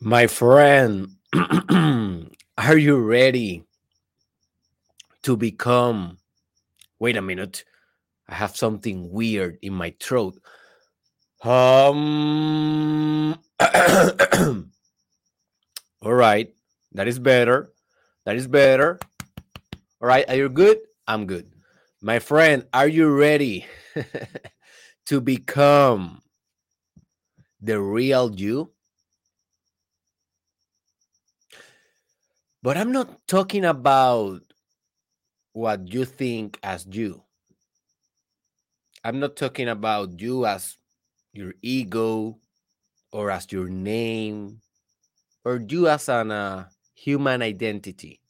My friend, are you ready to become? Wait a minute. I have something weird in my throat. Um. All right. That is better. That is better. All right. Are you good? I'm good. My friend, are you ready to become the real you? But I'm not talking about what you think as you. I'm not talking about you as your ego or as your name or you as an uh, human identity.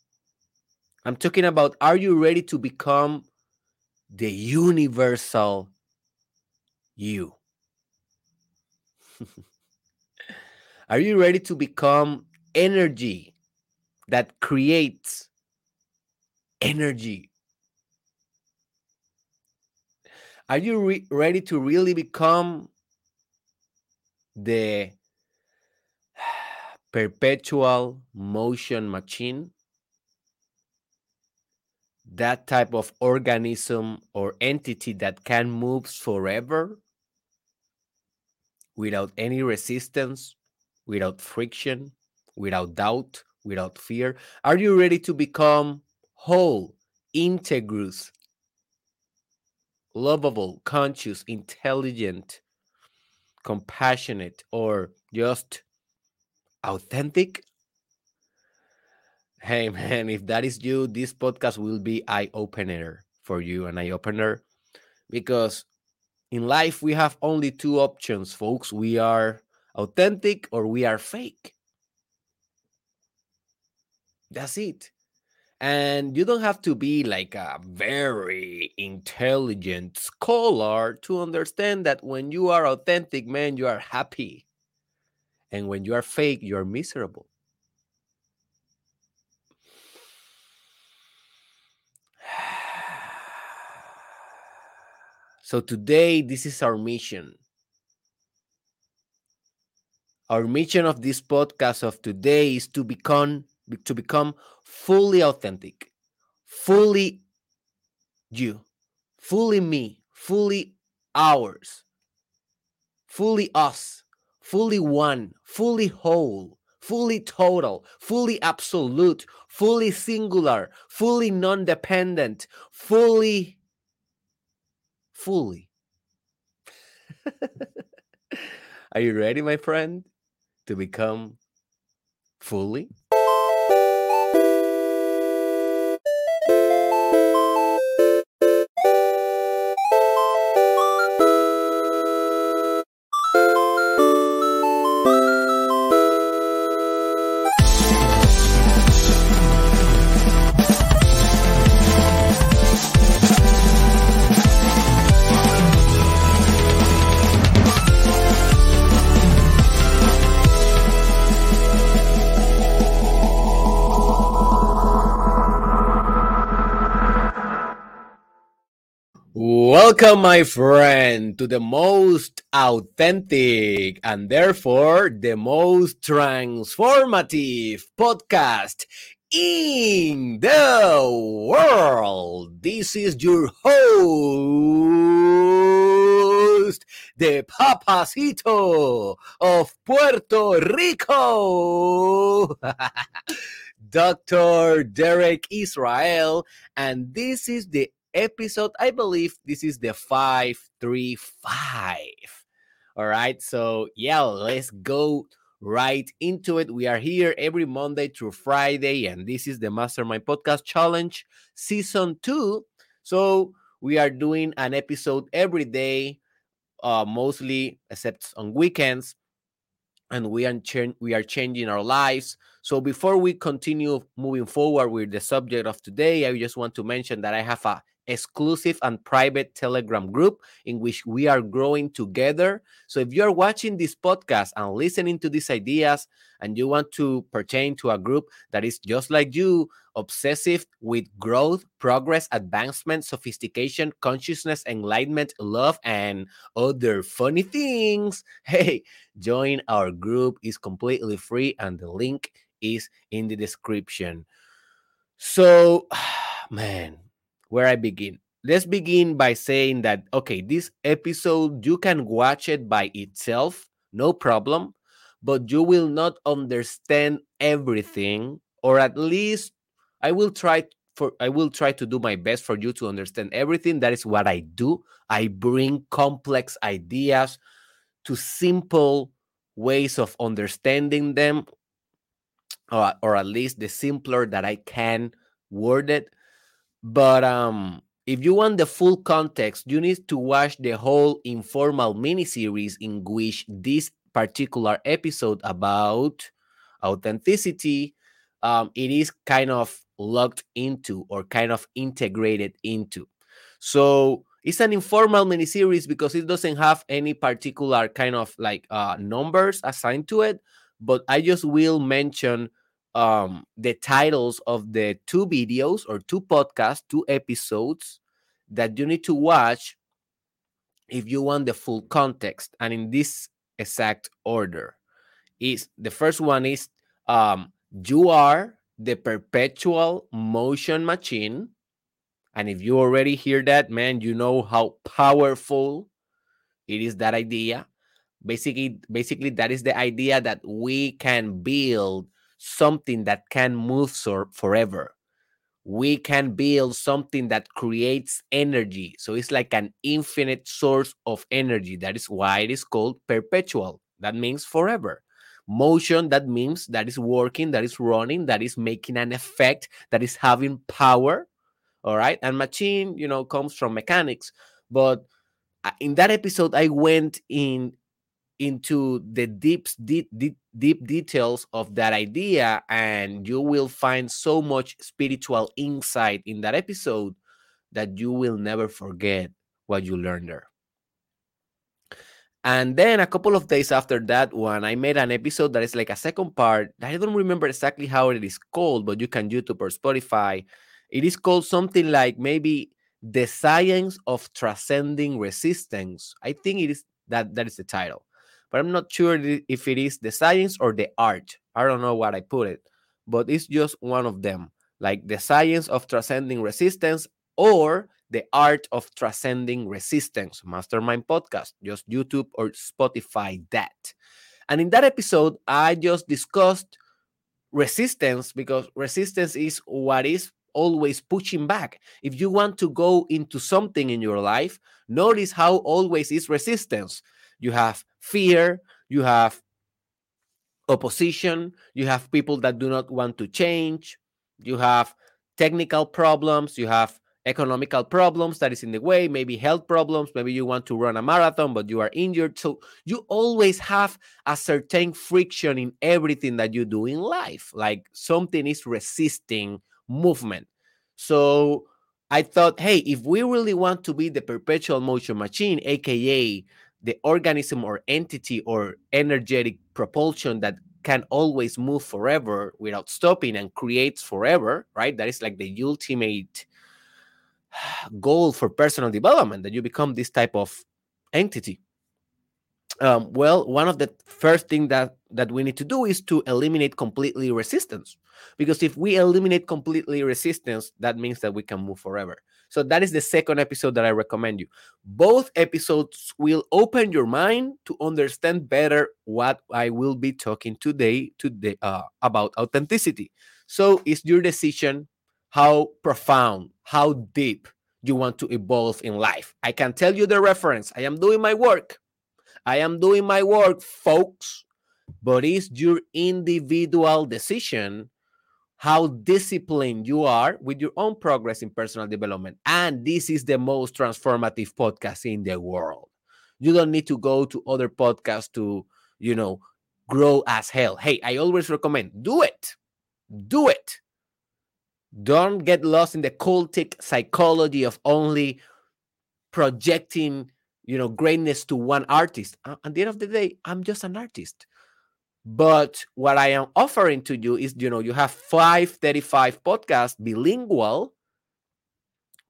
I'm talking about are you ready to become the universal you? are you ready to become energy that creates energy. Are you re- ready to really become the perpetual motion machine? That type of organism or entity that can move forever without any resistance, without friction, without doubt, without fear? Are you ready to become whole, integrous, lovable, conscious, intelligent, compassionate, or just authentic? Hey man, if that is you, this podcast will be eye opener for you, an eye opener, because in life we have only two options, folks. We are authentic or we are fake. That's it. And you don't have to be like a very intelligent scholar to understand that when you are authentic, man, you are happy. And when you are fake, you are miserable. So today, this is our mission. Our mission of this podcast of today is to become to become fully authentic, fully you, fully me, fully ours, fully us, fully one, fully whole, fully total, fully absolute, fully singular, fully non dependent, fully, fully. Are you ready, my friend, to become fully? Welcome, my friend, to the most authentic and therefore the most transformative podcast in the world. This is your host, the Papacito of Puerto Rico. Dr. Derek Israel, and this is the episode. I believe this is the 535. All right. So, yeah, let's go right into it. We are here every Monday through Friday, and this is the Mastermind Podcast Challenge Season 2. So, we are doing an episode every day, uh, mostly except on weekends. And we are, ch- we are changing our lives. So before we continue moving forward with the subject of today, I just want to mention that I have a exclusive and private Telegram group in which we are growing together. So if you're watching this podcast and listening to these ideas and you want to pertain to a group that is just like you, obsessive with growth, progress, advancement, sophistication, consciousness, enlightenment, love, and other funny things, hey, join our group is completely free and the link is in the description. So, man, where I begin. Let's begin by saying that, okay, this episode, you can watch it by itself, no problem, but you will not understand everything, or at least I will try for I will try to do my best for you to understand everything. That is what I do. I bring complex ideas to simple ways of understanding them, or, or at least the simpler that I can word it. But um, if you want the full context, you need to watch the whole informal miniseries in which this particular episode about authenticity um, it is kind of locked into or kind of integrated into. So it's an informal miniseries because it doesn't have any particular kind of like uh, numbers assigned to it. But I just will mention um, the titles of the two videos or two podcasts, two episodes that you need to watch if you want the full context. And in this exact order, is the first one is um, you are the perpetual motion machine. And if you already hear that, man, you know how powerful it is that idea. Basically, basically, that is the idea that we can build something that can move so forever. We can build something that creates energy. So it's like an infinite source of energy. That is why it is called perpetual. That means forever. Motion, that means that is working, that is running, that is making an effect, that is having power. All right. And machine, you know, comes from mechanics. But uh, in that episode, I went in into the deep, deep, deep, deep details of that idea, and you will find so much spiritual insight in that episode that you will never forget what you learned there. And then a couple of days after that one, I made an episode that is like a second part. I don't remember exactly how it is called, but you can YouTube or Spotify. It is called something like maybe the science of transcending resistance. I think it is that that is the title but I'm not sure if it is the science or the art. I don't know what I put it, but it's just one of them, like the science of transcending resistance or the art of transcending resistance. Mastermind podcast, just YouTube or Spotify that. And in that episode, I just discussed resistance because resistance is what is always pushing back. If you want to go into something in your life, notice how always is resistance you have fear, you have opposition, you have people that do not want to change, you have technical problems, you have economical problems that is in the way, maybe health problems, maybe you want to run a marathon but you are injured. So you always have a certain friction in everything that you do in life, like something is resisting movement. So I thought, hey, if we really want to be the perpetual motion machine, aka the organism or entity or energetic propulsion that can always move forever without stopping and creates forever, right? That is like the ultimate goal for personal development that you become this type of entity. Um, well, one of the first thing that that we need to do is to eliminate completely resistance, because if we eliminate completely resistance, that means that we can move forever. So that is the second episode that I recommend you. Both episodes will open your mind to understand better what I will be talking today today uh, about authenticity. So it's your decision how profound, how deep you want to evolve in life. I can tell you the reference. I am doing my work. I am doing my work, folks. But it's your individual decision how disciplined you are with your own progress in personal development. And this is the most transformative podcast in the world. You don't need to go to other podcasts to, you know, grow as hell. Hey, I always recommend do it. Do it. Don't get lost in the cultic psychology of only projecting, you know, greatness to one artist. At the end of the day, I'm just an artist. But what I am offering to you is, you know, you have 535 podcasts bilingual.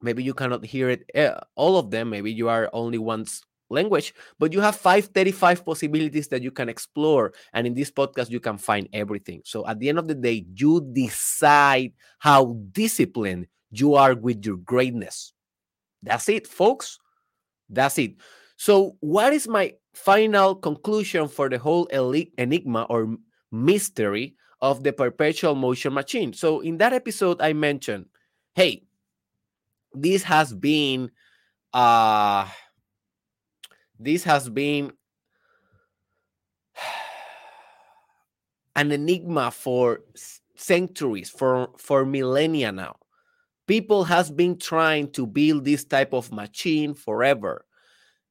Maybe you cannot hear it uh, all of them. Maybe you are only once language, but you have 535 possibilities that you can explore. And in this podcast, you can find everything. So at the end of the day, you decide how disciplined you are with your greatness. That's it, folks. That's it. So, what is my final conclusion for the whole enigma or mystery of the perpetual motion machine? So, in that episode, I mentioned, hey, this has been uh this has been an enigma for centuries, for, for millennia now. People has been trying to build this type of machine forever.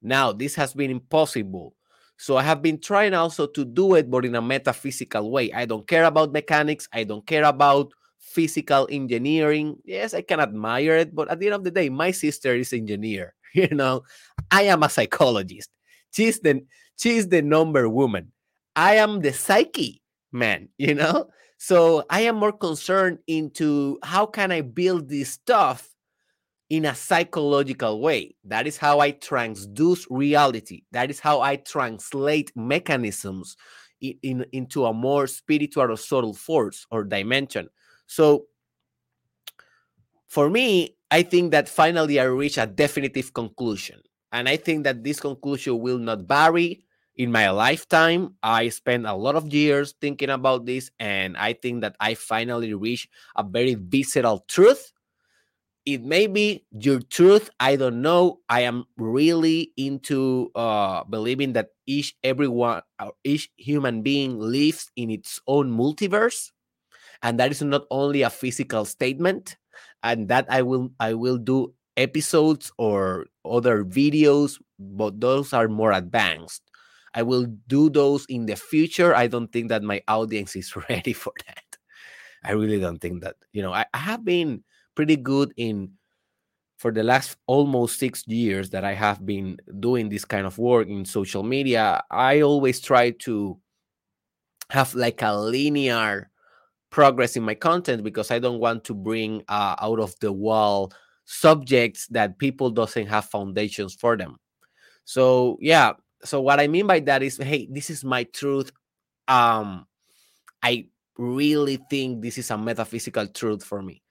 Now, this has been impossible. So I have been trying also to do it, but in a metaphysical way. I don't care about mechanics. I don't care about physical engineering. Yes, I can admire it, but at the end of the day, my sister is engineer. You know, I am a psychologist. She's the she's the number woman. I am the psyche man, you know? So I am more concerned into how can I build this stuff in a psychological way. That is how I transduce reality. That is how I translate mechanisms in, in, into a more spiritual or subtle force or dimension. So for me, I think that finally I reach a definitive conclusion. And I think that this conclusion will not vary in my lifetime. I spent a lot of years thinking about this, and I think that I finally reached a very visceral truth. It may be your truth. I don't know. I am really into uh, believing that each everyone, uh, each human being lives in its own multiverse, and that is not only a physical statement and that I will I will do episodes or other videos, but those are more advanced. I will do those in the future. I don't think that my audience is ready for that. I really don't think that. You know, I, I have been pretty good in for the last almost six years that I have been doing this kind of work in social media. I always try to have like a linear progress in my content because I don't want to bring uh, out of the wall subjects that people doesn't have foundations for them. So yeah, so what I mean by that is, hey, this is my truth. Um, I really think this is a metaphysical truth for me.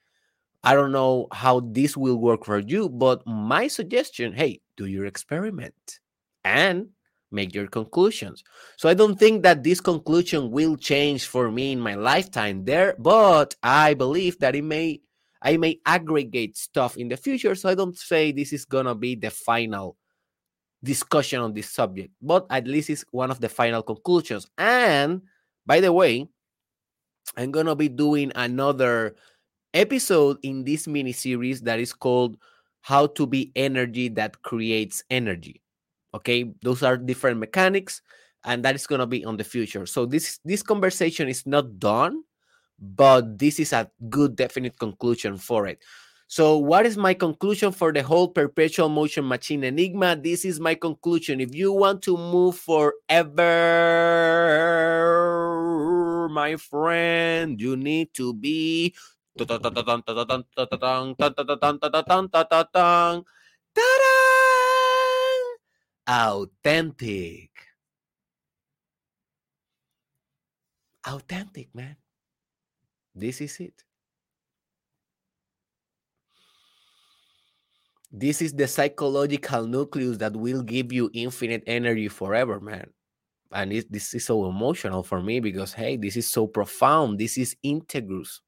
I don't know how this will work for you, but my suggestion, hey, do your experiment and make your conclusions. So I don't think that this conclusion will change for me in my lifetime there, but I believe that it may I may aggregate stuff in the future. So I don't say this is gonna be the final discussion on this subject, but at least it's one of the final conclusions. And by the way, I'm gonna be doing another episode in this mini series that is called How to Be Energy That Creates Energy. Okay, those are different mechanics, and that is going to be on the future. So this this conversation is not done, but this is a good definite conclusion for it. So, what is my conclusion for the whole perpetual motion machine enigma? This is my conclusion. If you want to move forever, my friend, you need to be authentic. Authentic, man. This is it. This is the psychological nucleus that will give you infinite energy forever, man. And it, this is so emotional for me because, hey, this is so profound. This is integrous.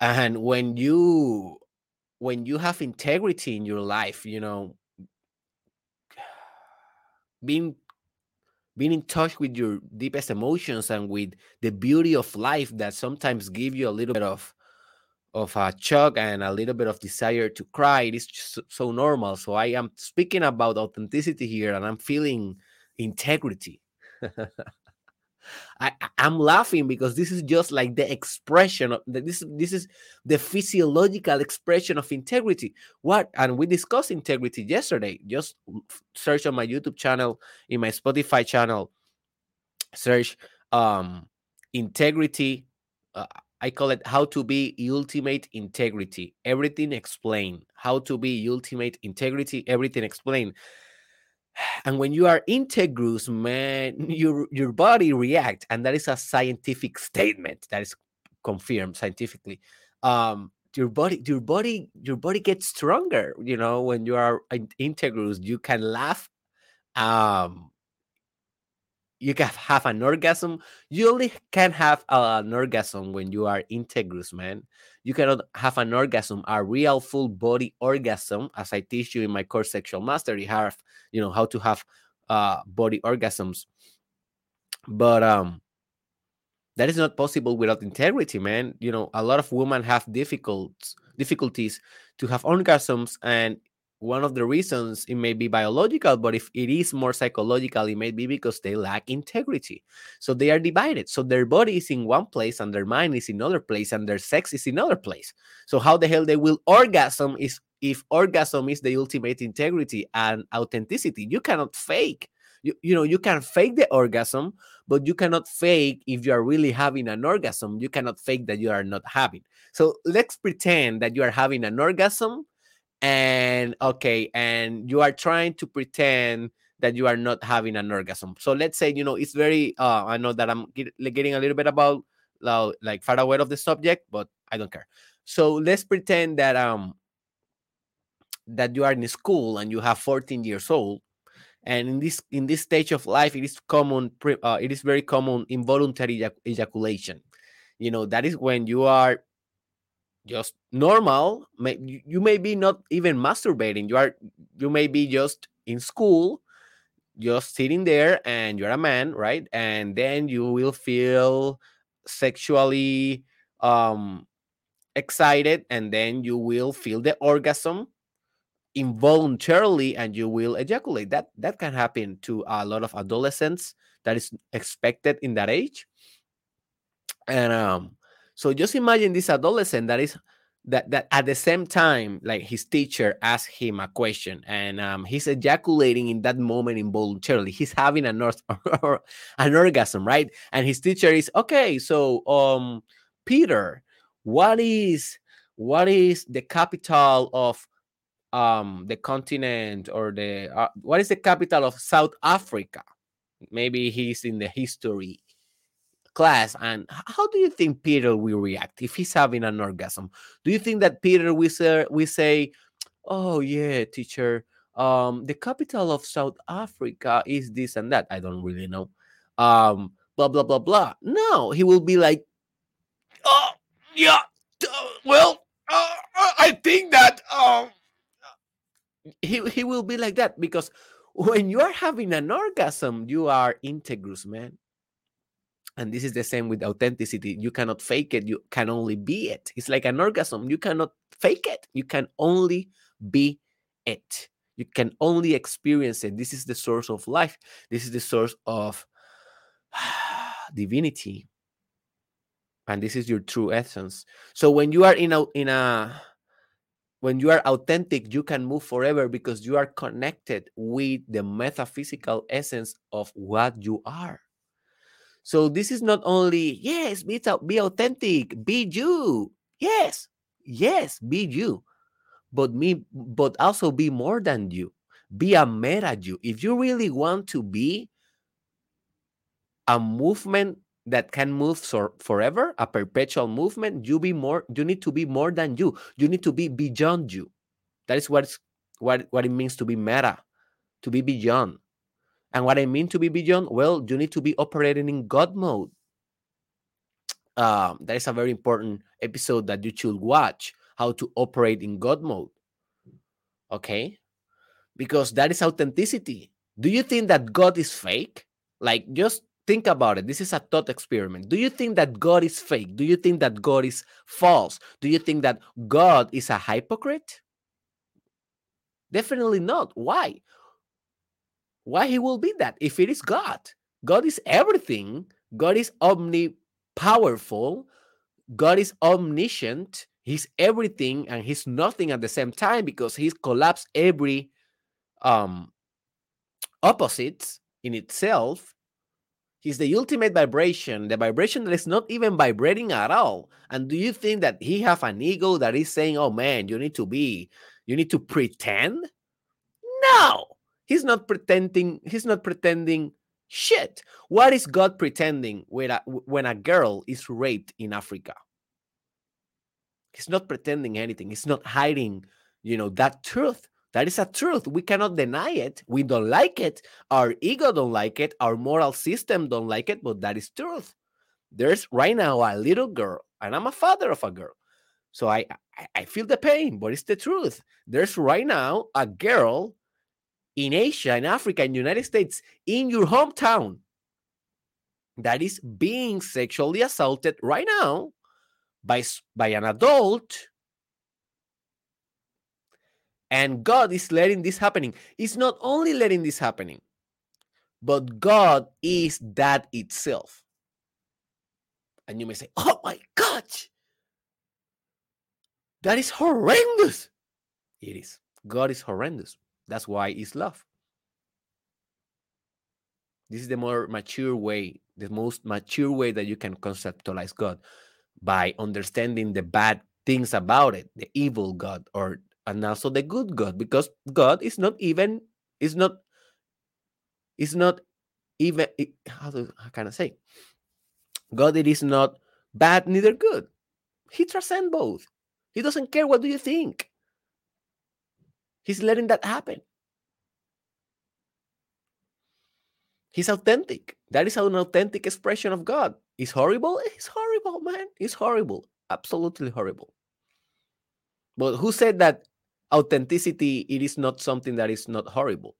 And when you when you have integrity in your life, you know, being being in touch with your deepest emotions and with the beauty of life that sometimes give you a little bit of of a shock and a little bit of desire to cry it is just so normal. So i am speaking about authenticity here and i'm feeling integrity I, I'm laughing because this is just like the expression of this. This is the physiological expression of integrity. What and we discussed integrity yesterday. Just search on my YouTube channel, in my Spotify channel. Search um integrity. Uh, I call it how to be ultimate integrity. Everything explained. How to be ultimate integrity. Everything explained and when you are integrous man your your body react and that is a scientific statement that is confirmed scientifically. Um your body your body your body gets stronger you know when you are integrous you can laugh um you can have an orgasm. You only can have an orgasm when you are integrous, man. You cannot have an orgasm, a real full body orgasm, as I teach you in my course Sexual Mastery. Have you know how to have uh, body orgasms, but um, that is not possible without integrity, man. You know, a lot of women have difficult difficulties to have orgasms, and one of the reasons it may be biological, but if it is more psychological, it may be because they lack integrity. So they are divided. So their body is in one place and their mind is in another place and their sex is in another place. So how the hell they will orgasm is if orgasm is the ultimate integrity and authenticity. You cannot fake. You, you know, you can fake the orgasm, but you cannot fake if you are really having an orgasm. You cannot fake that you are not having. So let's pretend that you are having an orgasm and okay and you are trying to pretend that you are not having an orgasm. So let's say you know it's very uh i know that i'm getting a little bit about like far away of the subject but i don't care. So let's pretend that um that you are in school and you have 14 years old and in this in this stage of life it is common uh, it is very common involuntary ejaculation. You know that is when you are just normal may, you may be not even masturbating you are you may be just in school just sitting there and you're a man right? And then you will feel sexually um excited and then you will feel the orgasm involuntarily and you will ejaculate. That that can happen to a lot of adolescents that is expected in that age. And um so just imagine this adolescent that is that that at the same time, like his teacher asked him a question, and um, he's ejaculating in that moment involuntarily. He's having an or, an orgasm, right? And his teacher is okay. So, um, Peter, what is what is the capital of um the continent or the uh, what is the capital of South Africa? Maybe he's in the history class and how do you think peter will react if he's having an orgasm? Do you think that peter will say, we say oh yeah teacher um the capital of south africa is this and that i don't really know um blah blah blah blah. No he will be like oh yeah well uh, uh, i think that um he, he will be like that because when you are having an orgasm you are integrous man and this is the same with authenticity. You cannot fake it. You can only be it. It's like an orgasm. You cannot fake it. You can only be it. You can only experience it. This is the source of life. This is the source of divinity. And this is your true essence. So when you are in a in a when you are authentic, you can move forever because you are connected with the metaphysical essence of what you are. So this is not only yes, be be authentic, be you. Yes, yes, be you. But me, but also be more than you. Be a meta you. If you really want to be a movement that can move so forever, a perpetual movement, you be more. You need to be more than you. You need to be beyond you. That is what what what it means to be meta, to be beyond. And what I mean to be beyond, well, you need to be operating in God mode. Um, that is a very important episode that you should watch how to operate in God mode. Okay? Because that is authenticity. Do you think that God is fake? Like, just think about it. This is a thought experiment. Do you think that God is fake? Do you think that God is false? Do you think that God is a hypocrite? Definitely not. Why? Why he will be that if it is God? God is everything, God is omnipowerful. God is omniscient. He's everything and he's nothing at the same time because he's collapsed every um opposites in itself. He's the ultimate vibration, the vibration that is not even vibrating at all. And do you think that he have an ego that is saying, "Oh man, you need to be, you need to pretend"? No, he's not pretending. He's not pretending shit. What is God pretending when a, when a girl is raped in Africa? He's not pretending anything. He's not hiding, you know, that truth. That is a truth. We cannot deny it. We don't like it. Our ego don't like it. Our moral system don't like it, but that is truth. There's right now a little girl, and I'm a father of a girl. So I, I, I feel the pain, but it's the truth. There's right now a girl in Asia, in Africa, in the United States, in your hometown that is being sexually assaulted right now by, by an adult and God is letting this happening. It's not only letting this happening, but God is that itself. And you may say, "Oh my God, that is horrendous." It is. God is horrendous. That's why it's love. This is the more mature way, the most mature way that you can conceptualize God by understanding the bad things about it, the evil God or and also the good God, because God is not even is not is not even how do how can I say God it is not bad neither good. He transcends both. He doesn't care what do you think. He's letting that happen. He's authentic. That is an authentic expression of God. It's horrible. It's horrible, man. It's horrible. Absolutely horrible. But who said that authenticity it is not something that is not horrible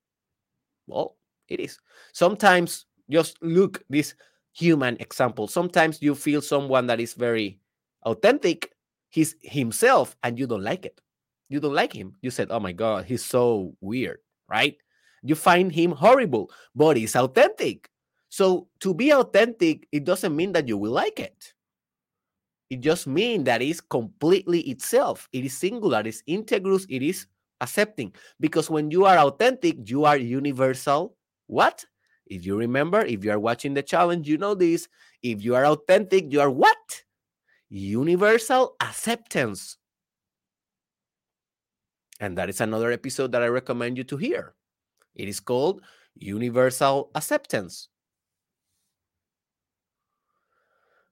well it is sometimes just look this human example sometimes you feel someone that is very authentic he's himself and you don't like it you don't like him you said oh my god he's so weird right you find him horrible but he's authentic so to be authentic it doesn't mean that you will like it it just means that it's completely itself. It is singular, it's integrous, it is accepting. Because when you are authentic, you are universal. What? If you remember, if you are watching the challenge, you know this. If you are authentic, you are what? Universal acceptance. And that is another episode that I recommend you to hear. It is called Universal Acceptance.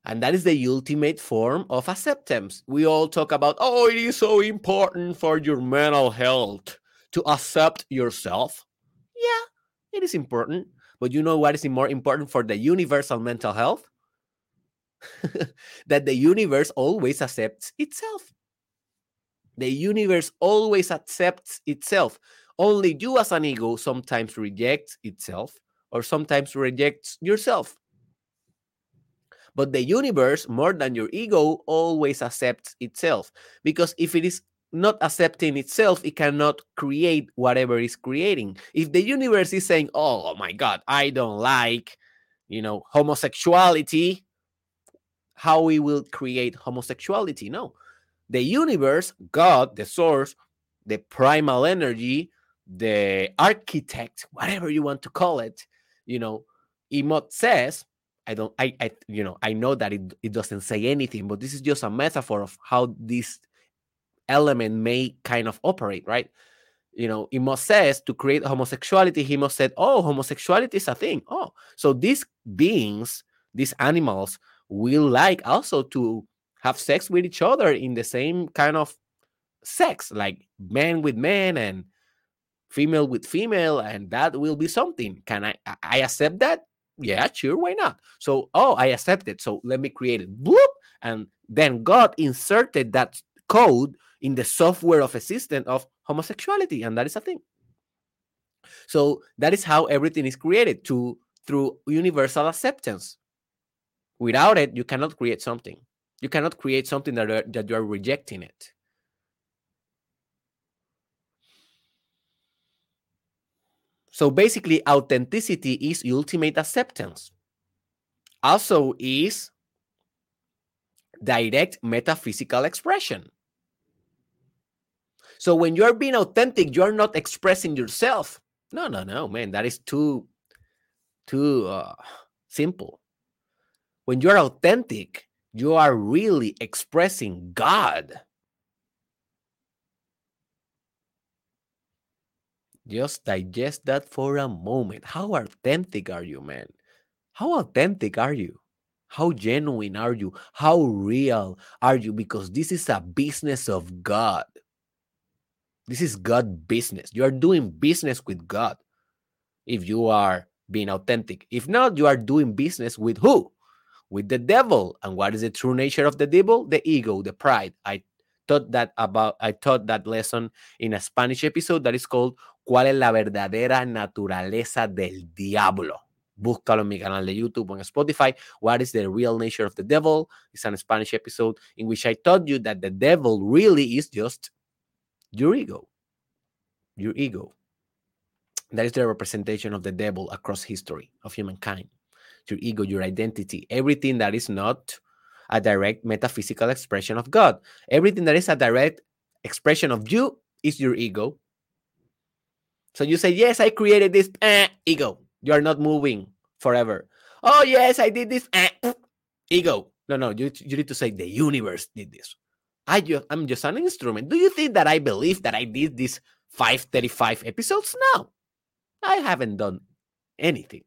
And that is the ultimate form of acceptance. We all talk about, oh, it is so important for your mental health to accept yourself. Yeah, it is important. But you know what is more important for the universal mental health? that the universe always accepts itself. The universe always accepts itself. Only you, as an ego, sometimes rejects itself or sometimes rejects yourself. But the universe, more than your ego, always accepts itself. Because if it is not accepting itself, it cannot create whatever is creating. If the universe is saying, oh, oh, my God, I don't like, you know, homosexuality, how we will create homosexuality? No. The universe, God, the source, the primal energy, the architect, whatever you want to call it, you know, Imot says I don't I I you know I know that it, it doesn't say anything, but this is just a metaphor of how this element may kind of operate, right? You know, must says to create homosexuality, he must said, Oh, homosexuality is a thing. Oh, so these beings, these animals, will like also to have sex with each other in the same kind of sex, like man with man and female with female, and that will be something. Can I I accept that? yeah, sure, why not? So, oh, I accept it. So let me create it. Bloop. And then God inserted that code in the software of assistant of homosexuality, and that is a thing. So that is how everything is created to through universal acceptance. Without it, you cannot create something. You cannot create something that, are, that you are rejecting it. So basically, authenticity is ultimate acceptance. also is direct metaphysical expression. So when you're being authentic, you're not expressing yourself. No, no, no, man, that is too too uh, simple. When you're authentic, you are really expressing God. Just digest that for a moment. How authentic are you, man? How authentic are you? How genuine are you? How real are you? Because this is a business of God. This is God business. You are doing business with God if you are being authentic. If not, you are doing business with who? With the devil. And what is the true nature of the devil? The ego, the pride. I taught that about I taught that lesson in a Spanish episode that is called ¿Cuál es la verdadera naturaleza del diablo? Búscalo en mi canal de YouTube on Spotify. What is the real nature of the devil? It's a Spanish episode in which I taught you that the devil really is just your ego. Your ego. That is the representation of the devil across history of humankind. Your ego, your identity, everything that is not a direct metaphysical expression of God. Everything that is a direct expression of you is your ego. So you say, Yes, I created this eh, ego. You are not moving forever. Oh, yes, I did this eh, ego. No, no, you, you need to say, The universe did this. I just, I'm just an instrument. Do you think that I believe that I did these 535 episodes? No, I haven't done anything.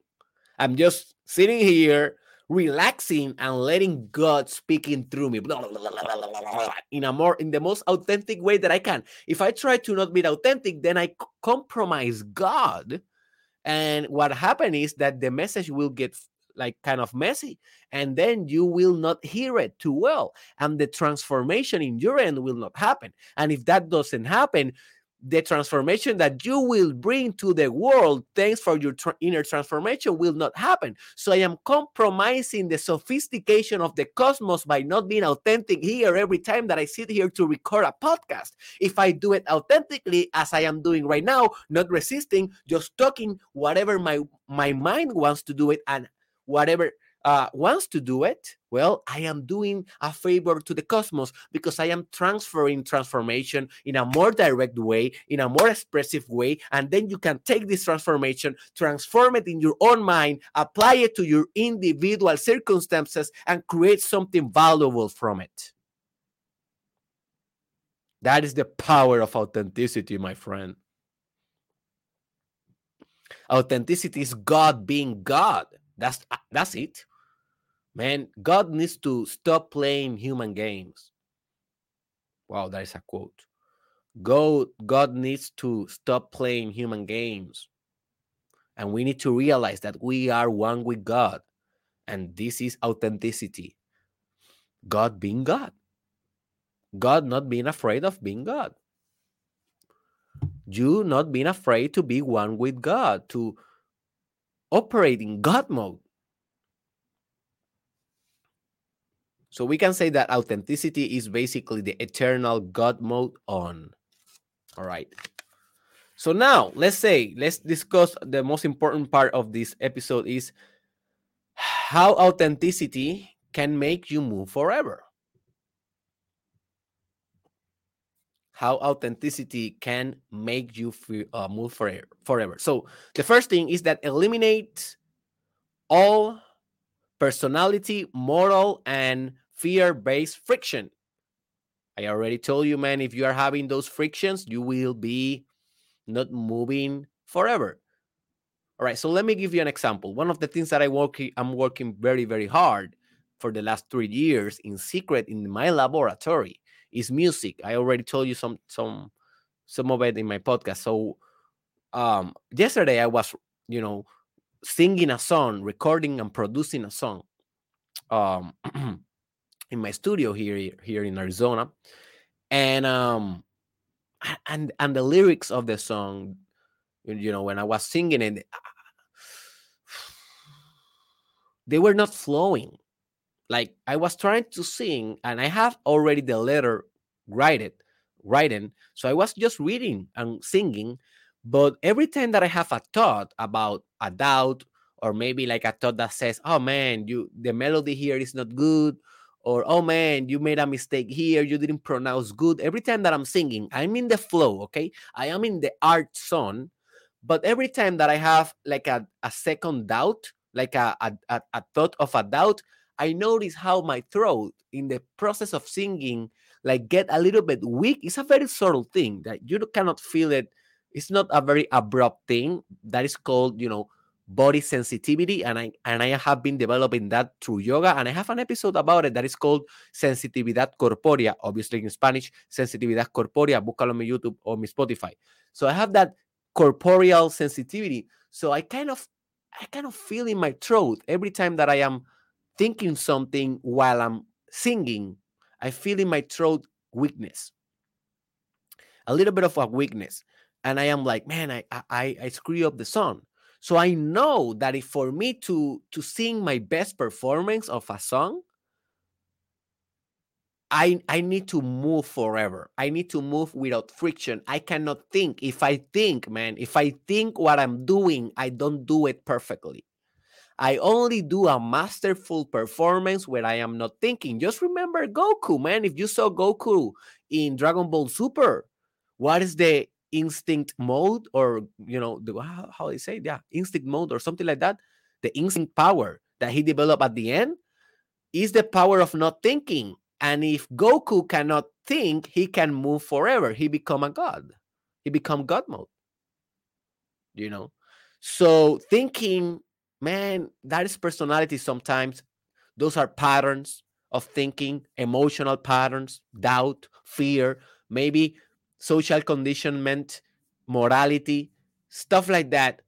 I'm just sitting here relaxing and letting God speaking through me blah, blah, blah, in a more in the most authentic way that I can. If I try to not be authentic, then I compromise God. And what happens is that the message will get like kind of messy and then you will not hear it too well and the transformation in your end will not happen and if that doesn't happen the transformation that you will bring to the world thanks for your inner transformation will not happen. So i am compromising the sophistication of the cosmos by not being authentic here every time that i sit here to record a podcast. If i do it authentically as i am doing right now not resisting just talking whatever my my mind wants to do it and whatever uh, wants to do it, well, I am doing a favor to the cosmos because I am transferring transformation in a more direct way, in a more expressive way. And then you can take this transformation, transform it in your own mind, apply it to your individual circumstances, and create something valuable from it. That is the power of authenticity, my friend. Authenticity is God being God. That's that's it. Man, God needs to stop playing human games. Wow, that is a quote. God, God needs to stop playing human games. And we need to realize that we are one with God. And this is authenticity. God being God. God not being afraid of being God. You not being afraid to be one with God, to operate in God mode. So we can say that authenticity is basically the eternal God mode on. All right. So now let's say, let's discuss the most important part of this episode is how authenticity can make you move forever. How authenticity can make you uh, move forever, forever. So the first thing is that eliminate all personality, moral, and fear based friction. I already told you, man, if you are having those frictions, you will be not moving forever. All right, so let me give you an example. One of the things that I work, I'm working very, very hard for the last three years in secret in my laboratory is music. I already told you some some some of it in my podcast. So um yesterday I was, you know, singing a song, recording and producing a song. Um in my studio here here in Arizona, and um, and and the lyrics of the song, you know, when I was singing it, they were not flowing. Like I was trying to sing, and I have already the letter write it, writing. So I was just reading and singing, but every time that I have a thought about a doubt or maybe like a thought that says, "Oh man, you the melody here is not good," or "Oh man, you made a mistake here, you didn't pronounce good." Every time that I'm singing, I'm in the flow, okay? I am in the art zone, but every time that I have like a, a second doubt, like a, a, a thought of a doubt, I notice how my throat in the process of singing like get a little bit weak. It's a very subtle thing that you cannot feel it. It's not a very abrupt thing. That is called, you know, body sensitivity and I and I have been developing that through yoga and I have an episode about it that is called Sensitividad Corpórea, obviously in Spanish, Sensitividad Corpórea, búscalo en mi YouTube or mi Spotify. So I have that corporeal sensitivity. So I kind of I kind of feel in my throat every time that I am thinking something while I'm singing. I feel in my throat weakness. A little bit of a weakness. And I am like, man, I I I screw up the song. So I know that if for me to to sing my best performance of a song, I I need to move forever. I need to move without friction. I cannot think. If I think, man, if I think what I'm doing, I don't do it perfectly. I only do a masterful performance where I am not thinking. Just remember Goku, man. If you saw Goku in Dragon Ball Super, what is the instinct mode or you know the, how, they say yeah instinct mode or something like that the instinct power that he developed at the end is the power of not thinking. And if goku cannot think he can move forever. He become a god. He become god mode. You know? So thinking man that is personality sometimes. Those are patterns of thinking emotional patterns doubt fear. Maybe social conditionment, morality, stuff like that.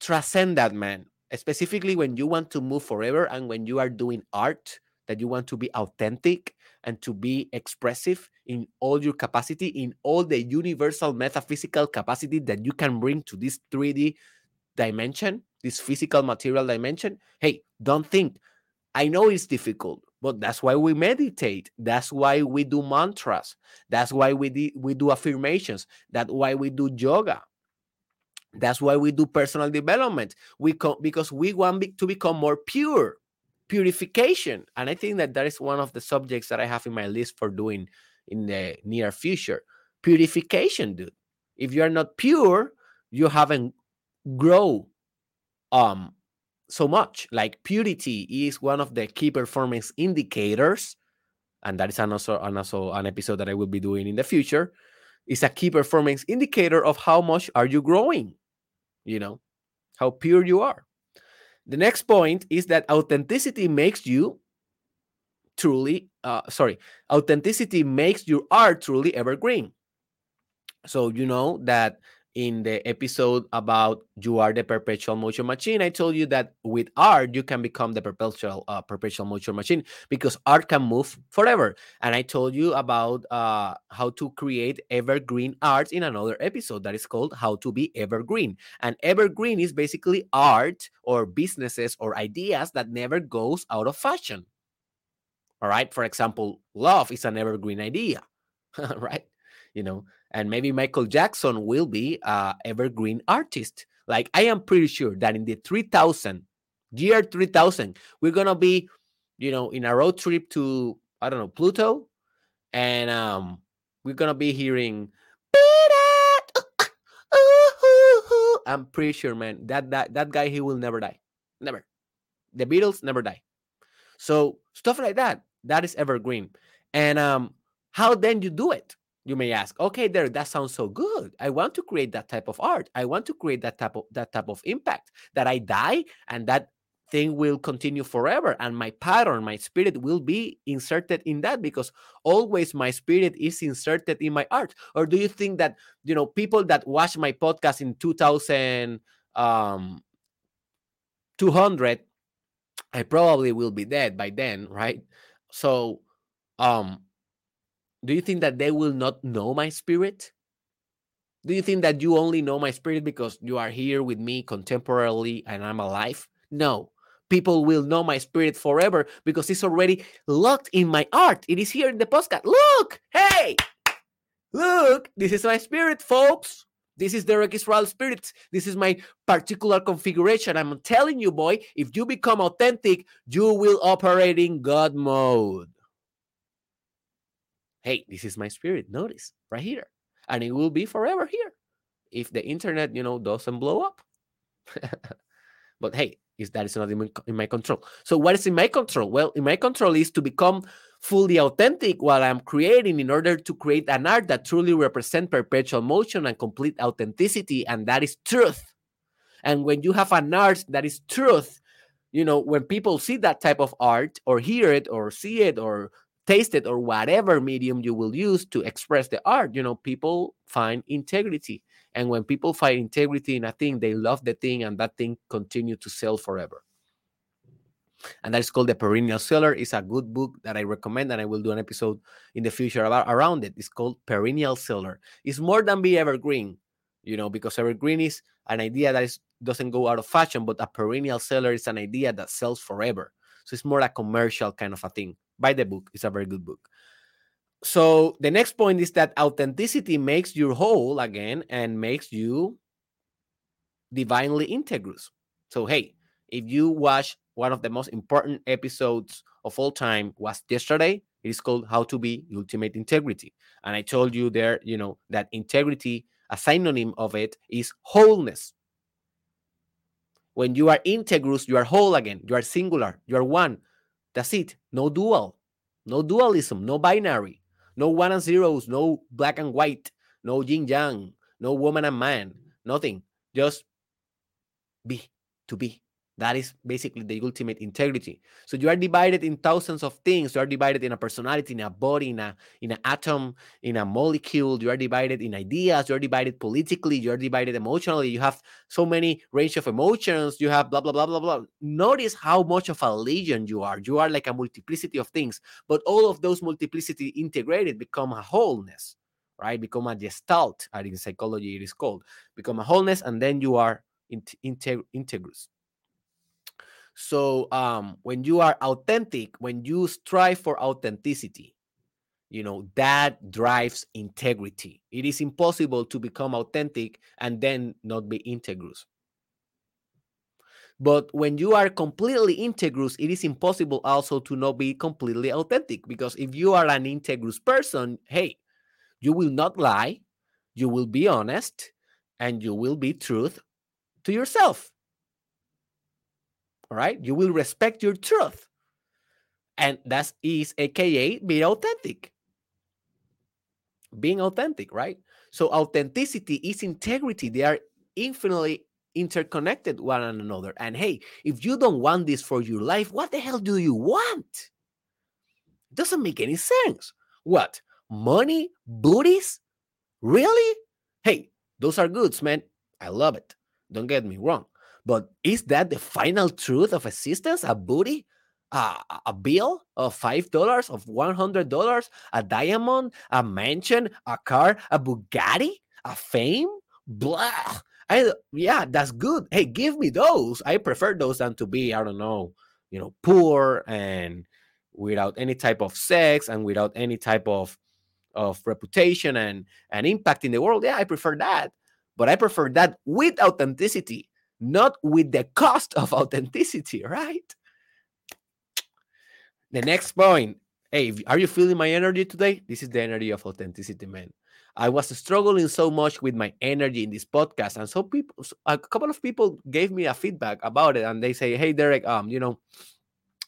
Transcend that, man. Specifically when you want to move forever and when you are doing art, that you want to be authentic and to be expressive in all your capacity, in all the universal metaphysical capacity that you can bring to this 3D dimension, this physical material dimension. Hey, don't think. I know it's difficult. But that's why we meditate. That's why we do mantras. That's why we, do, we do affirmations. That's why we do yoga. That's why we do personal development. We co- because we want be- to become more pure, purification. And I think that that is one of the subjects that I have in my list for doing in the near future. Purification, dude. If you are not pure, you haven't grow um so much. Like purity is one of the key performance indicators, and that is also, also an episode that I will be doing in the future. Is a key performance indicator of how much are you growing, you know, how pure you are. The next point is that authenticity makes you truly, uh, sorry, authenticity makes your art truly evergreen. So you know that in the episode about you are the perpetual motion machine i told you that with art you can become the perpetual uh, perpetual motion machine because art can move forever. And i told you about uh, how to create evergreen art in another episode that is called how to be evergreen. And evergreen is basically art or businesses or ideas that never goes out of fashion. All right? For example love is an evergreen idea right? You know and maybe Michael Jackson will be a evergreen artist. Like I am pretty sure that in the 3000 year 3000 we're going to be you know in a road trip to I don't know Pluto and um we're going to be hearing I'm pretty sure man that that that guy he will never die. Never. The Beatles never die. So stuff like that that is evergreen. And um how then you do it? You may ask okay there that sounds so good. I want to create that type of art. I want to create that type of that type of impact. That i die and that thing will continue forever and my pattern my spirit will be inserted in that because always my spirit is inserted in my art. Or do you think that you know people that watch my podcast in 2000 um 200 i probably will be dead by then right? So um do you think that they will not know my spirit? Do you think that you only know my spirit because you are here with me contemporarily and I'm alive? No. People will know my spirit forever because it's already locked in my art. It is here in the postcard. Look, hey, look, this is my spirit, folks. This is Derek Israel Spirits. This is my particular configuration. I'm telling you, boy, if you become authentic, you will operate in God mode. Hey, this is my spirit. Notice right here. And it will be forever here if the internet, you know, doesn't blow up. but hey, is that is not in my, control. So what is in my control? Well, in my control is to become fully authentic while I'm creating in order to create an art that truly represents perpetual motion and complete authenticity, and that is truth. And when you have an art that is truth, you know, when people see that type of art or hear it or see it or taste it or whatever medium you will use to express the art, you know, people find integrity. And when people find integrity in a thing, they love the thing and that thing continue to sell forever. And that is called the perennial seller. It's a good book that i recommend and i will do an episode in the future about around it. It's called perennial seller. It's more than be evergreen you know because evergreen is an idea that is doesn't go out of fashion but a perennial seller is an idea that sells forever. So it's more a commercial kind of a thing buy the book it's a very good book so the next point is that authenticity makes you whole again and makes you divinely integrous so hey if you watch one of the most important episodes of all time was yesterday. It is called How to Be Ultimate Integrity. And I told you there, you know, that integrity, a synonym of it is wholeness. When you are integrous, you are whole again. You are singular. You are one. That's it. No dual. No dualism. No binary. No one and zeros. No black and white. No yin yang. No woman and man. Nothing. Just be to be. That is basically the ultimate integrity. So you are divided in thousands of things. You are divided in a personality, in a body, in a in an atom, in a molecule. You are divided in ideas. You are divided politically. You are divided emotionally. You have so many range of emotions. You have blah blah blah blah blah. Notice how much of a legion you are. You are like a multiplicity of things, but all of those multiplicity integrated become a wholeness, right? Become a gestalt. In psychology, it is called become a wholeness, and then you are integ- integrous so um, when you are authentic, when you strive for authenticity, you know that drives integrity. It is impossible to become authentic and then not be integrous. But when you are completely integrous, it is impossible also to not be completely authentic because if you are an integrous person, hey, you will not lie, you will be honest, and you will be truth to yourself. All right. You will respect your truth. And that is AKA being authentic. Being authentic, right? So authenticity is integrity. They are infinitely interconnected one another. And hey, if you don't want this for your life, what the hell do you want? Doesn't make any sense. What? Money? Booties? Really? Hey, those are goods, man. I love it. Don't get me wrong. But is that the final truth of existence? A booty? A, a bill of five dollars, of one hundred dollars, a diamond, a mansion, a car, a Bugatti, a fame? Blah. I yeah, that's good. Hey, give me those. I prefer those than to be, I don't know, you know, poor and without any type of sex and without any type of of reputation and and impact in the world. Yeah, I prefer that. But I prefer that with authenticity not with the cost of authenticity, right? The next point. Hey, are you feeling my energy today? This is the energy of authenticity, man. I was struggling so much with my energy in this podcast, and so people, a couple of people gave me a feedback about it, and they say, "Hey, Derek, um, you know,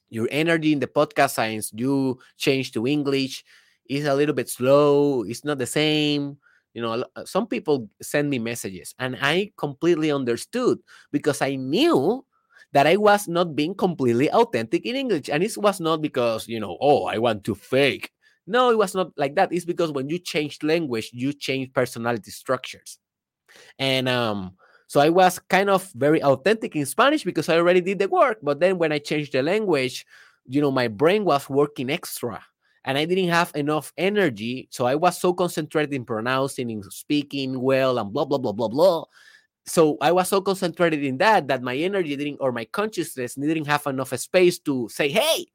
your energy in the podcast science, you changed to English, is a little bit slow. It's not the same you know some people send me messages and i completely understood because i knew that i was not being completely authentic in english and it was not because you know oh i want to fake. No it was not like that. It's because when you change language you change personality structures. And um so i was kind of very authentic in spanish because i already did the work but then when i changed the language you know my brain was working extra and I didn't have enough energy. So I was so concentrated in pronouncing, in speaking well, and blah, blah, blah, blah, blah. So I was so concentrated in that that my energy didn't, or my consciousness didn't have enough space to say, hey,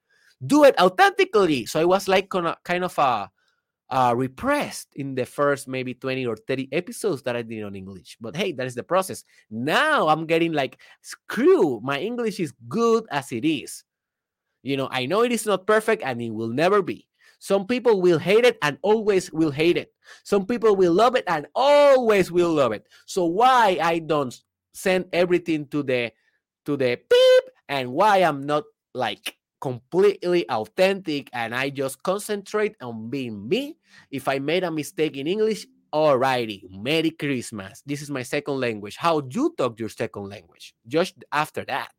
do it authentically. So I was like kind of a, uh, repressed in the first maybe 20 or 30 episodes that I did on English. But hey, that is the process. Now I'm getting like, screw, my English is good as it is. You know, I know it is not perfect and it will never be. Some people will hate it and always will hate it. Some people will love it and always will love it. So why I don't send everything to the to the beep and why I'm not like completely authentic and I just concentrate on being me. If I made a mistake in English, alrighty, Merry Christmas. This is my second language. How you talk your second language? Just after that.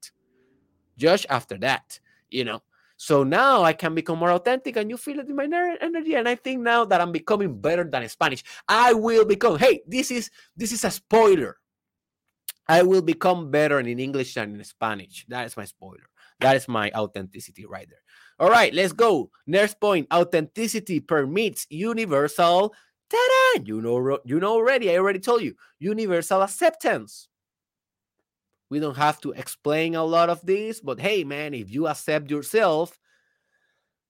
Just after that, you know. So now I can become more authentic and you feel it in my energy. And I think now that I'm becoming better than Spanish, I will become, hey, this is this is a spoiler. I will become better in English than in Spanish. That is my spoiler. That is my authenticity right there. All right, let's go. Next point authenticity permits universal. Ta-da! You know, you know already. I already told you. Universal acceptance. We don't have to explain a lot of this, but hey, man, if you accept yourself,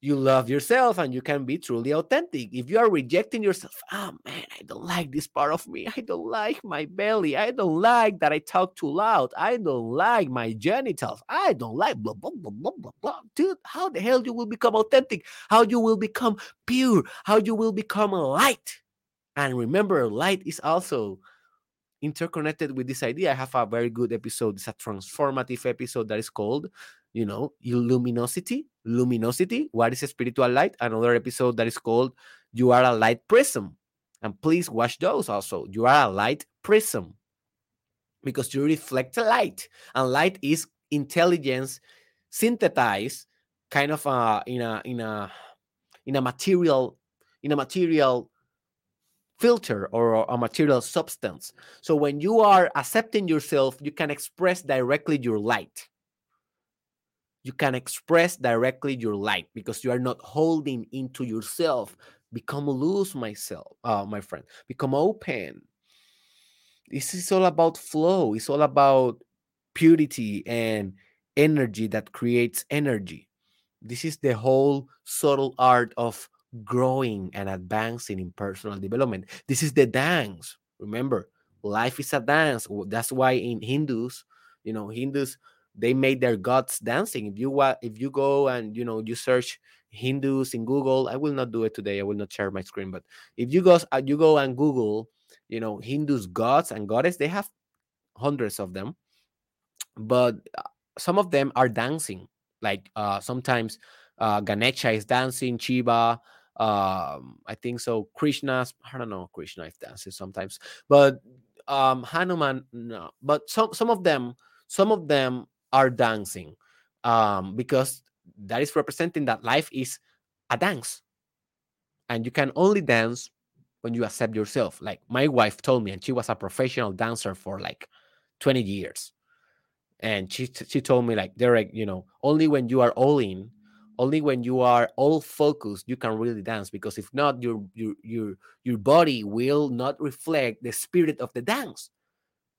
you love yourself and you can be truly authentic. If you are rejecting yourself, oh man, I don't like this part of me. I don't like my belly. I don't like that I talk too loud. I don't like my genitals. I don't like blah, blah, blah, blah, blah, blah. Dude, how the hell you will become authentic? How you will become pure? How you will become a light? And remember, light is also interconnected with this idea. I have a very good episode. It's a transformative episode that is called, you know, luminosity. Luminosity. What is spiritual light? Another episode that is called You Are a Light Prism. And please watch those also. You are a light prism because you reflect light, and light is intelligence synthesized kind of uh, in a in a in a material in a material filter or a material substance. So when you are accepting yourself, you can express directly your light. You can express directly your light because you are not holding into yourself. Become loose, myself, uh, my friend. Become open. This is all about flow. It's all about purity and energy that creates energy. This is the whole subtle art of growing and advancing in personal development. This is the dance. Remember, life is a dance. That's why in Hindus, you know, Hindus they made their gods dancing. If you if you go and you know you search Hindus in Google, I will not do it today. I will not share my screen. But if you go, uh, you go and Google, you know, Hindus gods and goddess, they have hundreds of them, but uh, some of them are dancing. Like uh, sometimes uh, Ganesha is dancing, Shiva, um i think so krishna's i don't know krishna if dances sometimes but um hanuman no but some some of them some of them are dancing um because that is representing that life is a dance. And you can only dance when you accept yourself. Like my wife told me and she was a professional dancer for like 20 years. And she she told me like derek you know only when you are all in only when you are all focused you can really dance because if not your your your your body will not reflect the spirit of the dance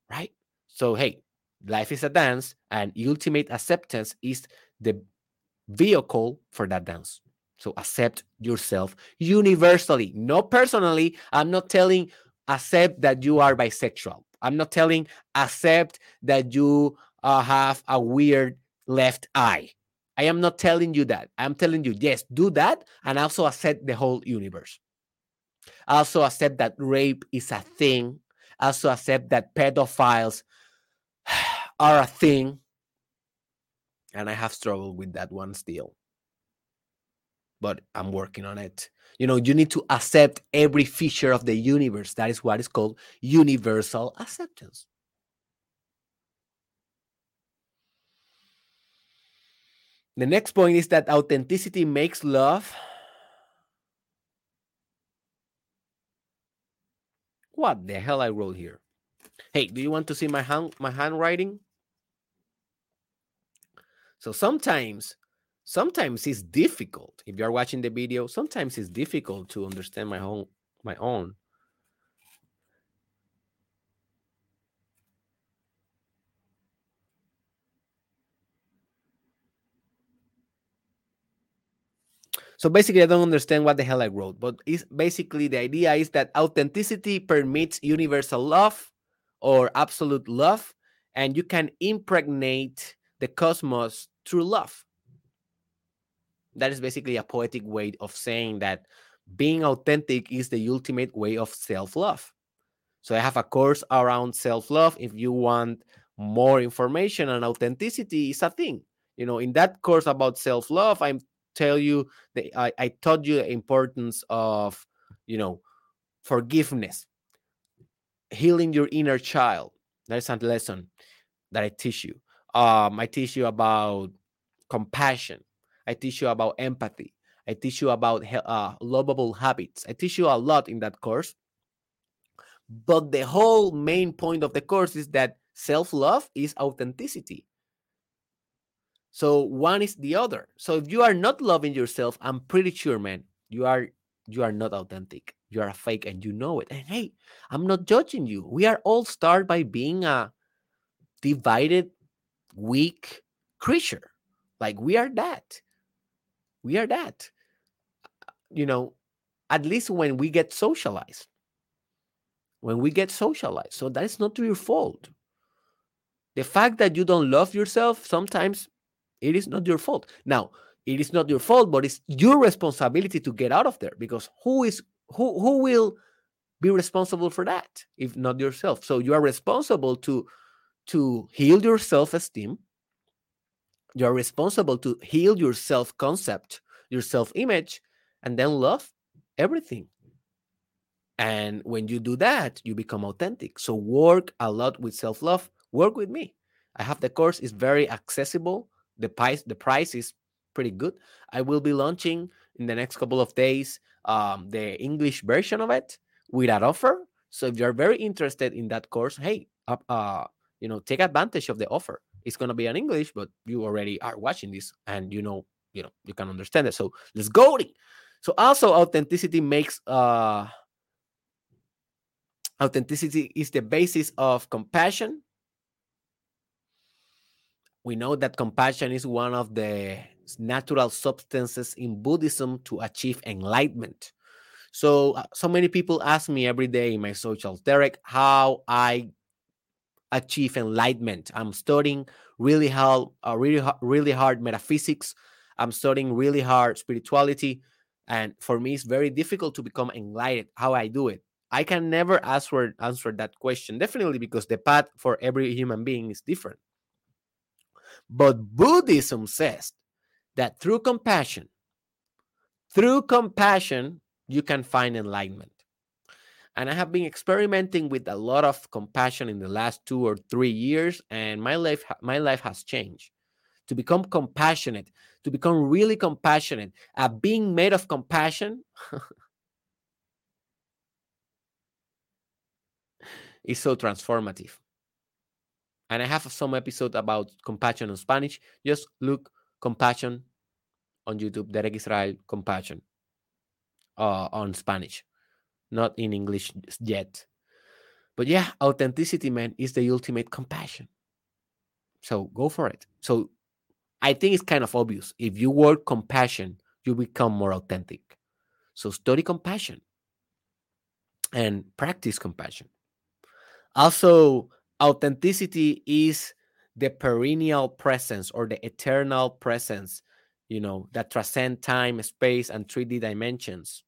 right? So hey life is a dance and ultimate acceptance is the vehicle for that dance. So accept yourself universally. Not personally i'm not telling accept that you are bisexual. I'm not telling accept that you uh, have a weird left eye I am not telling you that. I'm telling you, yes, do that and also accept the whole universe. Also accept that rape is a thing. Also accept that pedophiles are a thing. And I have struggled with that one still. But I'm working on it. You know, you need to accept every feature of the universe. That is what is called universal acceptance. The next point is that authenticity makes love. What the hell I wrote here? Hey, do you want to see my hand my handwriting? So sometimes sometimes it's difficult if you're watching the video sometimes it's difficult to understand my own my own So basically, I don't understand what the hell I wrote, but it's basically the idea is that authenticity permits universal love or absolute love, and you can impregnate the cosmos through love. That is basically a poetic way of saying that being authentic is the ultimate way of self love. So I have a course around self love. If you want more information on authenticity, is a thing. You know, in that course about self love, I'm tell you that I, I taught you the importance of, you know, forgiveness, healing your inner child. That's a lesson that I teach you. Um, I teach you about compassion. I teach you about empathy. I teach you about uh, lovable habits. I teach you a lot in that course. But the whole main point of the course is that self love is authenticity. So one is the other. So if you are not loving yourself, I'm pretty sure, man, you are you are not authentic. You are a fake and you know it. And hey, I'm not judging you. We are all started by being a divided, weak creature. Like we are that. We are that. You know, at least when we get socialized. When we get socialized. So that is not your fault. The fact that you don't love yourself sometimes it is not your fault. Now, it is not your fault, but it's your responsibility to get out of there because who is who who will be responsible for that if not yourself? So you are responsible to to heal your self-esteem. You are responsible to heal your self-concept, your self-image, and then love everything. And when you do that, you become authentic. So work a lot with self-love. Work with me. I have the course, it's very accessible the price the price is pretty good. I will be launching in the next couple of days um, the English version of it with that offer. So if you're very interested in that course, hey, uh, uh, you know, take advantage of the offer. It's gonna be in English, but you already are watching this and you know, you know, you can understand it. So let's go. So also authenticity makes uh authenticity is the basis of compassion we know that compassion is one of the natural substances in Buddhism to achieve enlightenment. So, uh, so many people ask me every day in my socials, Derek, how I achieve enlightenment. I'm studying really hard, uh, really, really hard metaphysics. I'm studying really hard spirituality, and for me, it's very difficult to become enlightened. How I do it, I can never answer answer that question. Definitely, because the path for every human being is different. But Buddhism says that through compassion, through compassion, you can find enlightenment. And I have been experimenting with a lot of compassion in the last two or three years, and my life, my life has changed. To become compassionate, to become really compassionate, at being made of compassion is so transformative and I have some episode about compassion in Spanish. Just look compassion on YouTube, Derek Israel compassion uh, on Spanish, not in English yet. But yeah, authenticity, man, is the ultimate compassion. So go for it. So I think it's kind of obvious. If you work compassion, you become more authentic. So study compassion and practice compassion. Also, authenticity is the perennial presence or the eternal presence you know that transcend time space and 3d dimensions.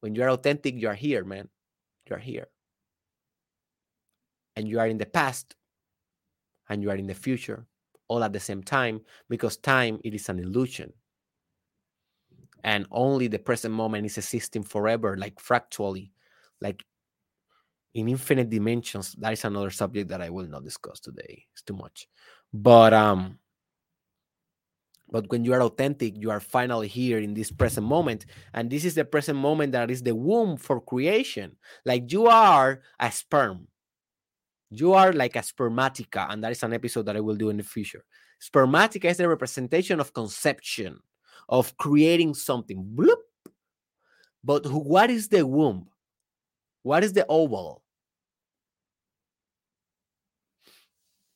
When you are authentic you are here man. You are here. And you are in the past and you are in the future all at the same time because time it is an illusion. And only the present moment is existing forever like fractally like in infinite dimensions that is another subject that i will not discuss today. It's too much. But um but when you are authentic you are finally here in this present moment and this is the present moment that is the womb for creation. Like you are a sperm. You are like a spermatica and that is an episode that i will do in the future. Spermatica is the representation of conception of creating something. Bloop. but what is the womb? What is the oval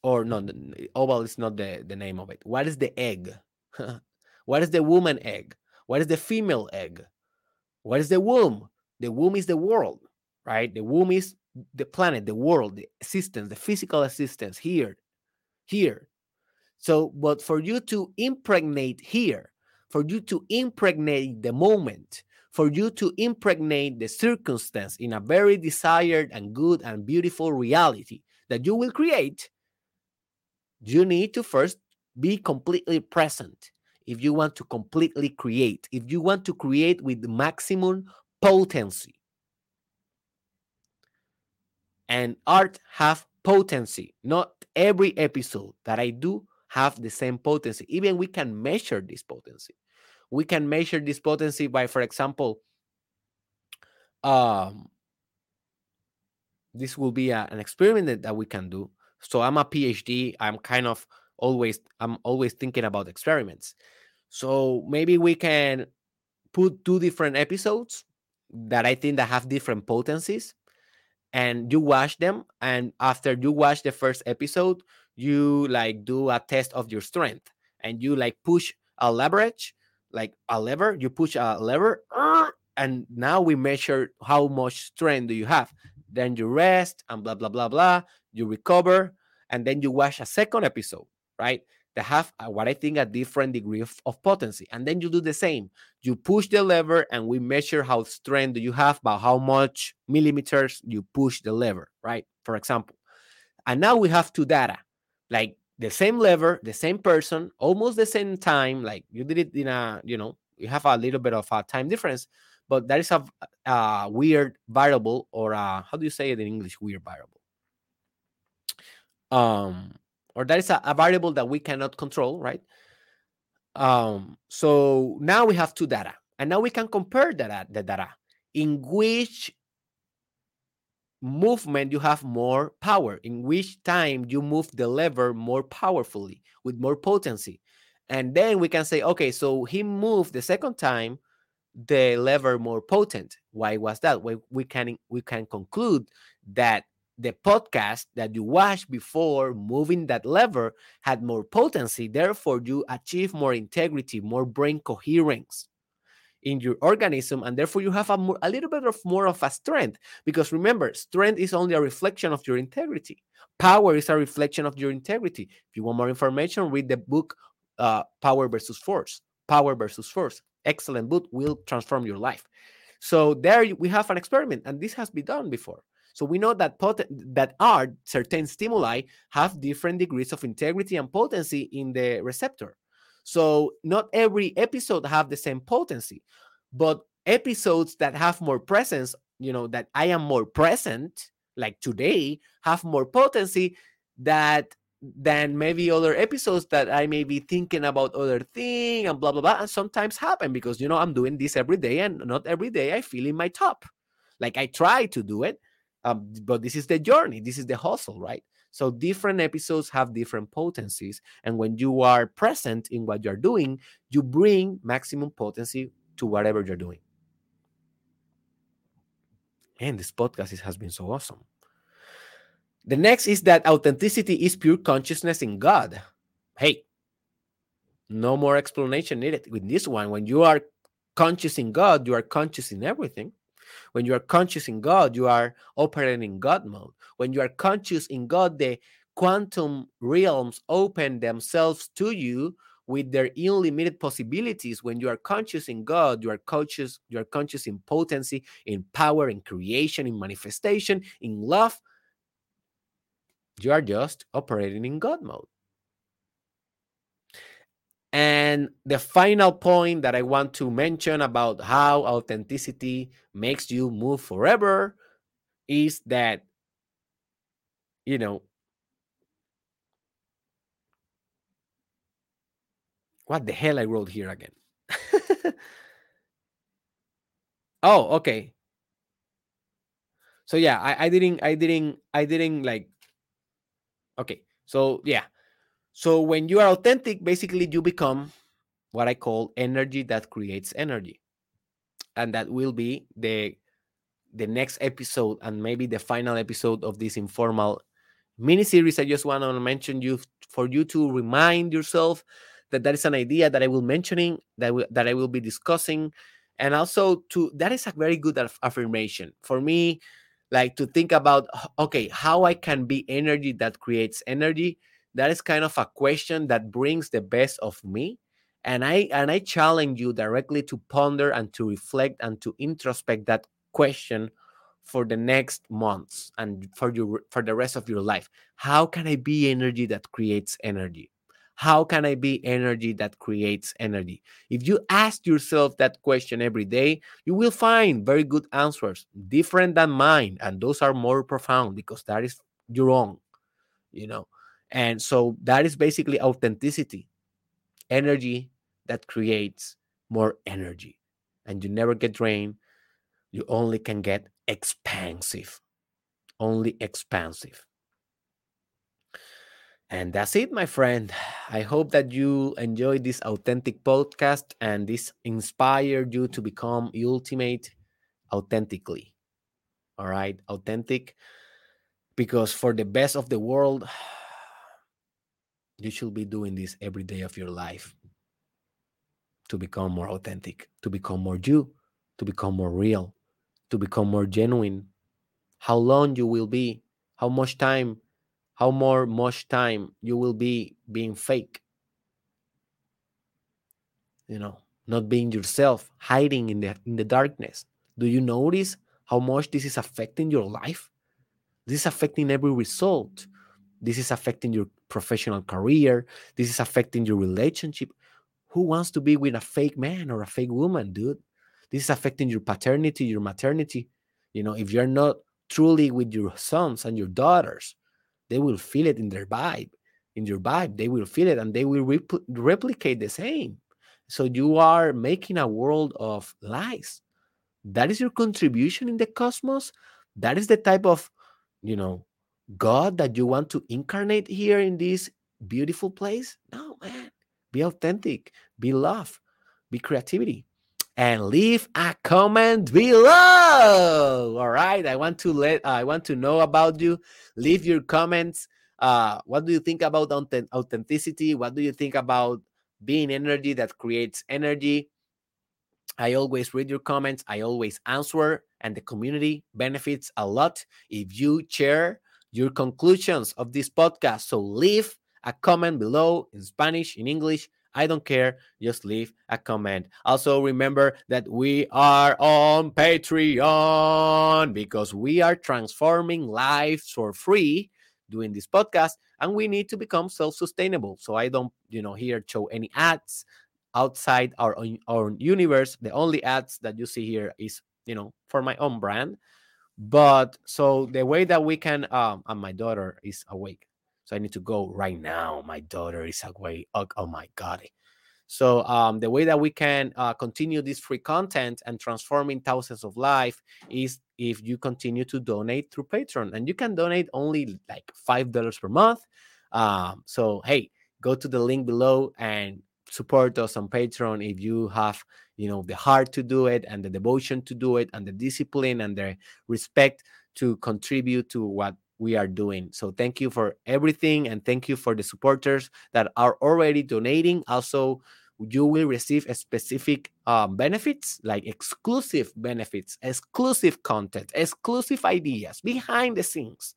or no, oval is not the, the name of it. What is the egg? What is the woman egg? What is the female egg? What is the womb? The womb is the world, right? The womb is the planet, the world, the existence, the physical existence here, here. So, but for you to impregnate here, for you to impregnate the moment, for you to impregnate the circumstance in a very desired and good and beautiful reality that you will create, you need to first be completely present if you want to completely create, if you want to create with maximum potency. And art have potency. Not every episode that I do have the same potency. Even we can measure this potency. We can measure this potency by, for example, um, this will be a, an experiment that we can do. So I'm a PhD. I'm kind of always I'm always thinking about experiments. So maybe we can put two different episodes that I think that have different potencies and you watch them and after you watch the first episode you like do a test of your strength and you like push a leverage like a lever you push a lever and now we measure how much strength do you have then you rest and blah blah blah blah you recover and then you watch a second episode right that have uh, what I think a different degree of, of, potency. And then you do the same. You push the lever and we measure how strength do you have by how much millimeters you push the lever, right? For example. And now we have two data, like the same lever, the same person, almost the same time. Like you did it in a, you know, you have a little bit of a time difference, but that is a, a weird variable or a, how do you say it in English? Weird variable. Um, or that is a, a variable that we cannot control, right? Um, so now we have two data, and now we can compare data, the data in which movement you have more power, in which time you move the lever more powerfully with more potency. And then we can say, okay, so he moved the second time the lever more potent. Why was that? We, we can we can conclude that the podcast that you watched before moving that lever had more potency. Therefore, you achieve more integrity, more brain coherence in your organism, and therefore you have a, more, a little bit of more of a strength. Because remember, strength is only a reflection of your integrity. Power is a reflection of your integrity. If you want more information, read the book uh, Power versus Force. Power versus Force. Excellent book will transform your life. So there we have an experiment, and this has been done before. So we know that that art, certain stimuli have different degrees of integrity and potency in the receptor. So not every episode have the same potency, but episodes that have more presence, you know, that I am more present, like today, have more potency that than maybe other episodes that I may be thinking about other thing and blah blah blah. And sometimes happen because you know I'm doing this every day, and not every day I feel in my top. Like I try to do it, um, but this is the journey, this is the hustle, right? So different episodes have different potencies. And when you are present in what you're doing, you bring maximum potency to whatever you're doing. And this podcast has been so awesome. The next is that authenticity is pure consciousness in God. Hey, no more explanation needed with this one. When you are conscious in God, you are conscious in everything. When you are conscious in God, you are operating in God mode. When you are conscious in God, the quantum realms open themselves to you with their unlimited possibilities. When you are conscious in god you are conscious you are conscious in potency in power in creation in manifestation in love. You are just operating in god mode and the final point that I want to mention about how authenticity makes you move forever is that, you know, what the hell I wrote here again? oh, okay. So yeah, I, I didn't, I didn't, I didn't like. Okay, so yeah, so when you are authentic, basically you become what I call energy that creates energy. And that will be the the next episode and maybe the final episode of this informal mini series. I just want to mention you for you to remind yourself that that is an idea that I will mentioning that we, that I will be discussing, and also to that is a very good affirmation for me, like to think about okay how I can be energy that creates energy. That is kind of a question that brings the best of me, and I and I challenge you directly to ponder and to reflect and to introspect that question for the next months and for your for the rest of your life. How can i be energy that creates energy? How can i be energy that creates energy? If you ask yourself that question every day you will find very good answers different than mine. And those are more profound because that is your own you know and so that is basically authenticity energy that creates more energy and you never get drained you only can get expansive. Only expansive. And that's it, my friend. I hope that you enjoyed this authentic podcast and this inspired you to become ultimate authentically. All right, authentic. Because for the best of the world, you should be doing this every day of your life to become more authentic, to become more you, to become more real, to become more genuine. How long you will be how much time how more much time you will be being fake. You know not being yourself hiding in the in the darkness. Do you notice how much this is affecting your life? This is affecting every result. This is affecting your professional career this is affecting your relationship who wants to be with a fake man or a fake woman dude this is affecting your paternity, your maternity. You know, if you're not truly with your sons and your daughters, they will feel it in their vibe. In your vibe, they will feel it and they will repl- replicate the same. So you are making a world of lies. That is your contribution in the cosmos. That is the type of, you know, God that you want to incarnate here in this beautiful place. No, man. Be authentic, be love, be creativity and leave a comment below. All right, I want to let I want to know about you. Leave your comments. Uh, what do you think about authenticity? What do you think about being energy that creates energy? I always read your comments. I always answer, and the community benefits a lot if you share your conclusions of this podcast. So leave a comment below in Spanish, in English, I don't care. Just leave a comment. Also, remember that we are on Patreon because we are transforming lives for free doing this podcast and we need to become self-sustainable so i don't you know here show any ads outside our own, our universe the only ads that you see here is you know for my own brand but so the way that we can um and my daughter is awake so I need to go right now. My daughter is awake. Oh, oh my God. So um, the way that we can uh, continue this free content and transforming thousands of life is if you continue to donate through Patreon, and you can donate only like five dollars per month. Um, so hey, go to the link below and support us on Patreon if you have you know the heart to do it and the devotion to do it and the discipline and the respect to contribute to what we are doing. So thank you for everything and thank you for the supporters that are already donating. Also, you will receive specific um, benefits like exclusive benefits, exclusive content, exclusive ideas behind the scenes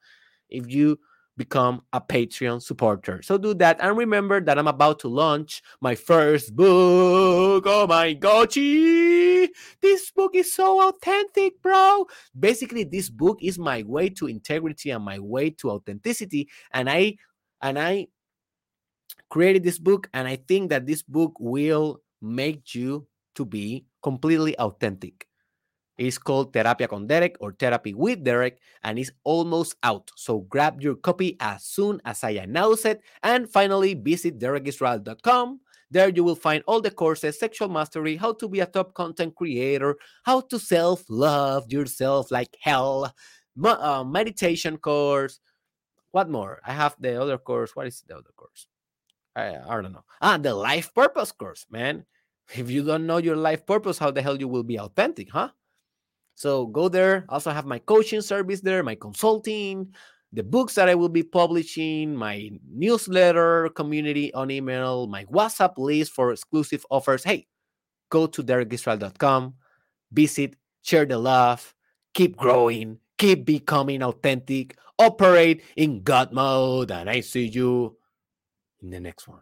if you become a Patreon supporter. So do that. And remember that I'm about to launch my first book. Oh my god, this book is so authentic, bro. Basically, this book is my way to integrity and my way to authenticity. And I and I created this book and I think that this book will make you to be completely authentic. It's called Terapia con Derek or Therapy with Derek, and it's almost out. So grab your copy as soon as I announce it. And finally, visit derekisrael.com. There you will find all the courses, sexual mastery, how to be a top content creator, how to self-love yourself like hell, uh, meditation course. What more? I have the other course. What is the other course? I, I don't know. Ah, the life purpose course, man. If you don't know your life purpose, how the hell you will be authentic, huh? So go there. Also have my coaching service there, my consulting, the books that I will be publishing, my newsletter community on email, my WhatsApp list for exclusive offers. Hey, go to derekisrael.com, visit, share the love, keep growing, keep becoming authentic, operate in God mode, and I see you in the next one.